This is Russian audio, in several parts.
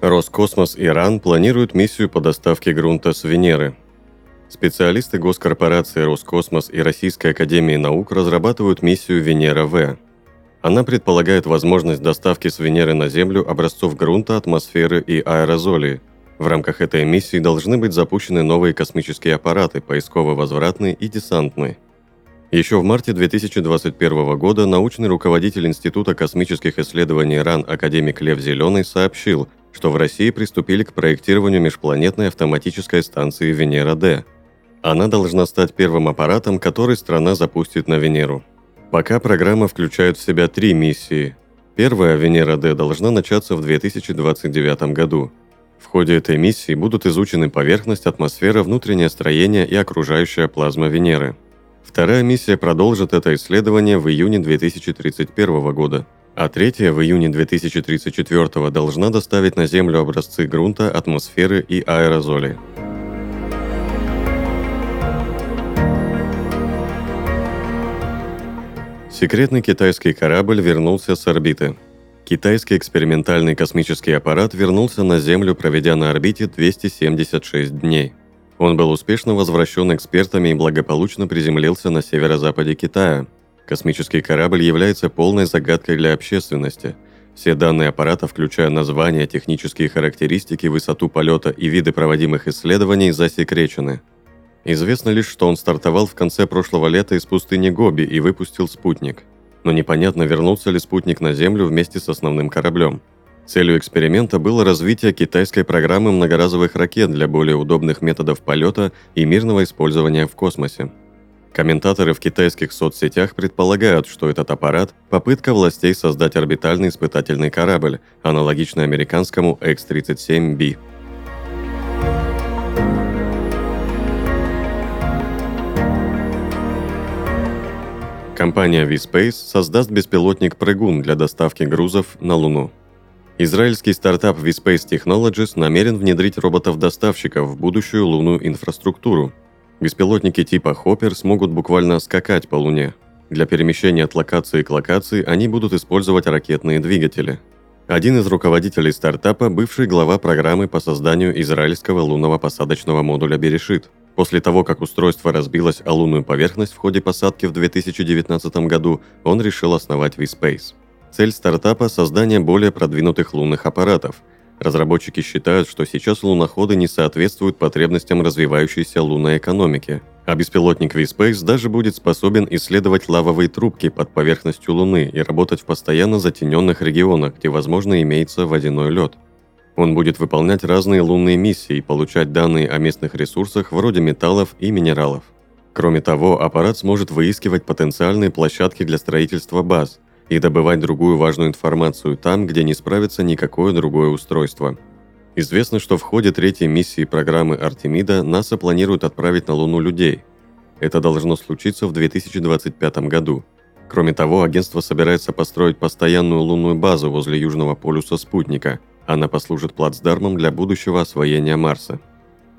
Роскосмос Иран планирует миссию по доставке грунта с Венеры. Специалисты госкорпорации Роскосмос и Российской Академии Наук разрабатывают миссию Венера-В. Она предполагает возможность доставки с Венеры на Землю образцов грунта, атмосферы и аэрозолей. В рамках этой миссии должны быть запущены новые космические аппараты, поисково-возвратные и десантные. Еще в марте 2021 года научный руководитель Института космических исследований РАН академик Лев Зеленый сообщил, что в России приступили к проектированию межпланетной автоматической станции Венера-Д. Она должна стать первым аппаратом, который страна запустит на Венеру. Пока программа включает в себя три миссии. Первая Венера-Д должна начаться в 2029 году. В ходе этой миссии будут изучены поверхность, атмосфера, внутреннее строение и окружающая плазма Венеры. Вторая миссия продолжит это исследование в июне 2031 года – а третья в июне 2034 должна доставить на Землю образцы грунта, атмосферы и аэрозолей. Секретный китайский корабль вернулся с орбиты. Китайский экспериментальный космический аппарат вернулся на Землю, проведя на орбите 276 дней. Он был успешно возвращен экспертами и благополучно приземлился на северо-западе Китая – Космический корабль является полной загадкой для общественности. Все данные аппарата, включая название, технические характеристики, высоту полета и виды проводимых исследований, засекречены. Известно лишь, что он стартовал в конце прошлого лета из пустыни Гоби и выпустил спутник. Но непонятно, вернулся ли спутник на Землю вместе с основным кораблем. Целью эксперимента было развитие китайской программы многоразовых ракет для более удобных методов полета и мирного использования в космосе. Комментаторы в китайских соцсетях предполагают, что этот аппарат – попытка властей создать орбитальный испытательный корабль, аналогичный американскому X-37B. Компания V-Space создаст беспилотник «Прыгун» для доставки грузов на Луну. Израильский стартап V-Space Technologies намерен внедрить роботов-доставщиков в будущую лунную инфраструктуру, Беспилотники типа Хоппер смогут буквально скакать по Луне. Для перемещения от локации к локации они будут использовать ракетные двигатели. Один из руководителей стартапа – бывший глава программы по созданию израильского лунного посадочного модуля «Берешит». После того, как устройство разбилось о лунную поверхность в ходе посадки в 2019 году, он решил основать V-Space. Цель стартапа – создание более продвинутых лунных аппаратов – Разработчики считают, что сейчас луноходы не соответствуют потребностям развивающейся лунной экономики, а беспилотник V-Space даже будет способен исследовать лавовые трубки под поверхностью Луны и работать в постоянно затененных регионах, где, возможно, имеется водяной лед. Он будет выполнять разные лунные миссии и получать данные о местных ресурсах вроде металлов и минералов. Кроме того, аппарат сможет выискивать потенциальные площадки для строительства баз – и добывать другую важную информацию там, где не справится никакое другое устройство. Известно, что в ходе третьей миссии программы Артемида НАСА планирует отправить на Луну людей. Это должно случиться в 2025 году. Кроме того, агентство собирается построить постоянную лунную базу возле Южного полюса спутника. Она послужит плацдармом для будущего освоения Марса.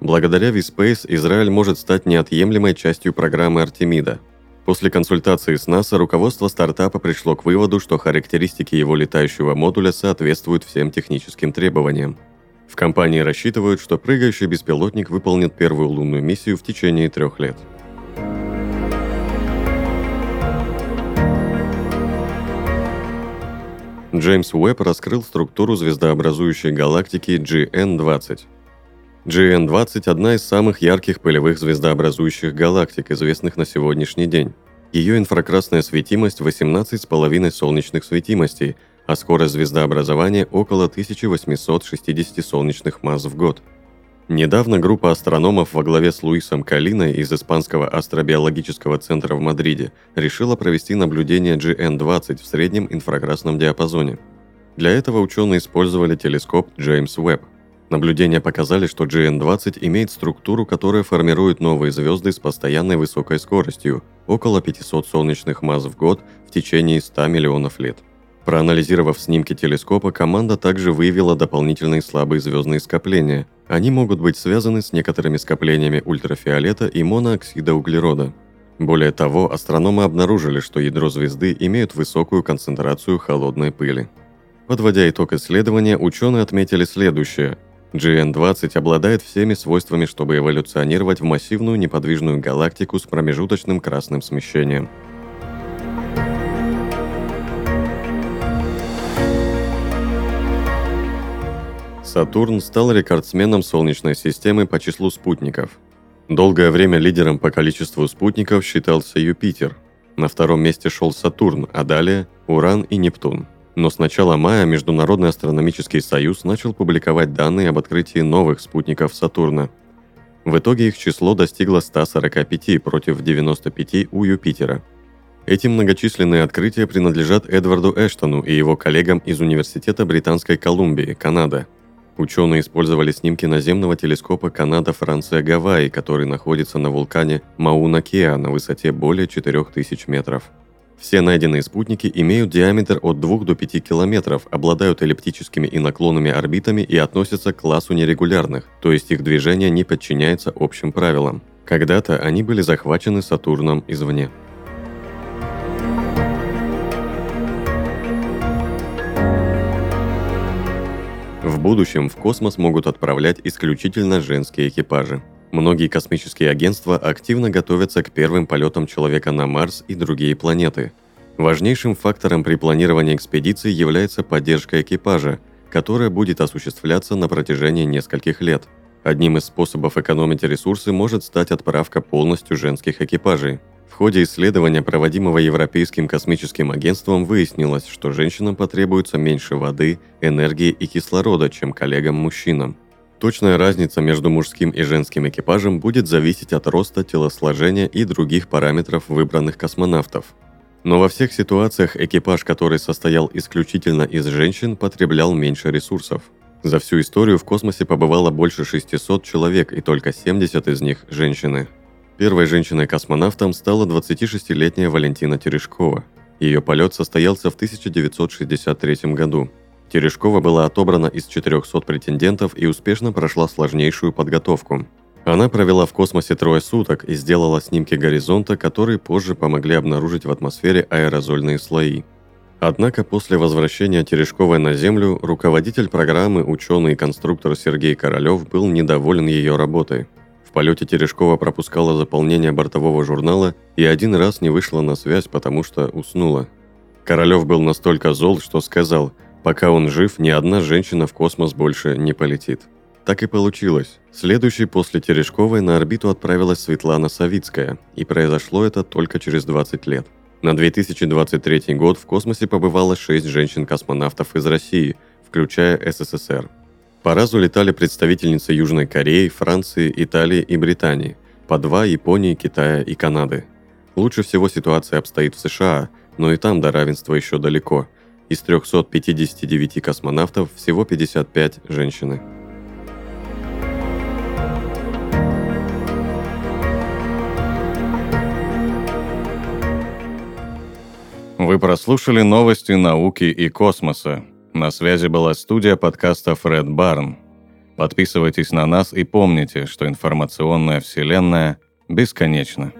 Благодаря V-Space Израиль может стать неотъемлемой частью программы Артемида – После консультации с НАСА руководство стартапа пришло к выводу, что характеристики его летающего модуля соответствуют всем техническим требованиям. В компании рассчитывают, что прыгающий беспилотник выполнит первую лунную миссию в течение трех лет. Джеймс Уэбб раскрыл структуру звездообразующей галактики GN-20. GN-20 – одна из самых ярких пылевых звездообразующих галактик, известных на сегодняшний день. Ее инфракрасная светимость 18,5 солнечных светимостей, а скорость звездообразования около 1860 солнечных масс в год. Недавно группа астрономов во главе с Луисом Калиной из Испанского астробиологического центра в Мадриде решила провести наблюдение GN-20 в среднем инфракрасном диапазоне. Для этого ученые использовали телескоп Джеймс Уэбб. Наблюдения показали, что GN-20 имеет структуру, которая формирует новые звезды с постоянной высокой скоростью – около 500 солнечных масс в год в течение 100 миллионов лет. Проанализировав снимки телескопа, команда также выявила дополнительные слабые звездные скопления. Они могут быть связаны с некоторыми скоплениями ультрафиолета и монооксида углерода. Более того, астрономы обнаружили, что ядро звезды имеют высокую концентрацию холодной пыли. Подводя итог исследования, ученые отметили следующее. GN-20 обладает всеми свойствами, чтобы эволюционировать в массивную неподвижную галактику с промежуточным красным смещением – Сатурн стал рекордсменом Солнечной системы по числу спутников. Долгое время лидером по количеству спутников считался Юпитер. На втором месте шел Сатурн, а далее Уран и Нептун. Но с начала мая Международный астрономический союз начал публиковать данные об открытии новых спутников Сатурна. В итоге их число достигло 145 против 95 у Юпитера. Эти многочисленные открытия принадлежат Эдварду Эштону и его коллегам из Университета Британской Колумбии, Канада – Ученые использовали снимки наземного телескопа Канада-Франция-Гавайи, который находится на вулкане Мауна-Кеа на высоте более 4000 метров. Все найденные спутники имеют диаметр от 2 до 5 километров, обладают эллиптическими и наклонными орбитами и относятся к классу нерегулярных, то есть их движение не подчиняется общим правилам. Когда-то они были захвачены Сатурном извне. В будущем в космос могут отправлять исключительно женские экипажи. Многие космические агентства активно готовятся к первым полетам человека на Марс и другие планеты. Важнейшим фактором при планировании экспедиции является поддержка экипажа, которая будет осуществляться на протяжении нескольких лет. Одним из способов экономить ресурсы может стать отправка полностью женских экипажей – в ходе исследования, проводимого Европейским космическим агентством, выяснилось, что женщинам потребуется меньше воды, энергии и кислорода, чем коллегам-мужчинам. Точная разница между мужским и женским экипажем будет зависеть от роста, телосложения и других параметров выбранных космонавтов. Но во всех ситуациях экипаж, который состоял исключительно из женщин, потреблял меньше ресурсов. За всю историю в космосе побывало больше 600 человек, и только 70 из них – женщины. Первой женщиной-космонавтом стала 26-летняя Валентина Терешкова. Ее полет состоялся в 1963 году. Терешкова была отобрана из 400 претендентов и успешно прошла сложнейшую подготовку. Она провела в космосе трое суток и сделала снимки горизонта, которые позже помогли обнаружить в атмосфере аэрозольные слои. Однако после возвращения Терешковой на Землю руководитель программы, ученый и конструктор Сергей Королев был недоволен ее работой. В полете Терешкова пропускала заполнение бортового журнала и один раз не вышла на связь, потому что уснула. Королев был настолько зол, что сказал, пока он жив, ни одна женщина в космос больше не полетит. Так и получилось. Следующей после Терешковой на орбиту отправилась Светлана Савицкая, и произошло это только через 20 лет. На 2023 год в космосе побывало 6 женщин-космонавтов из России, включая СССР. По разу летали представительницы Южной Кореи, Франции, Италии и Британии, по два Японии, Китая и Канады. Лучше всего ситуация обстоит в США, но и там до равенства еще далеко. Из 359 космонавтов всего 55 женщины. Вы прослушали новости науки и космоса. На связи была студия подкаста Фред Барн. Подписывайтесь на нас и помните, что информационная вселенная бесконечна.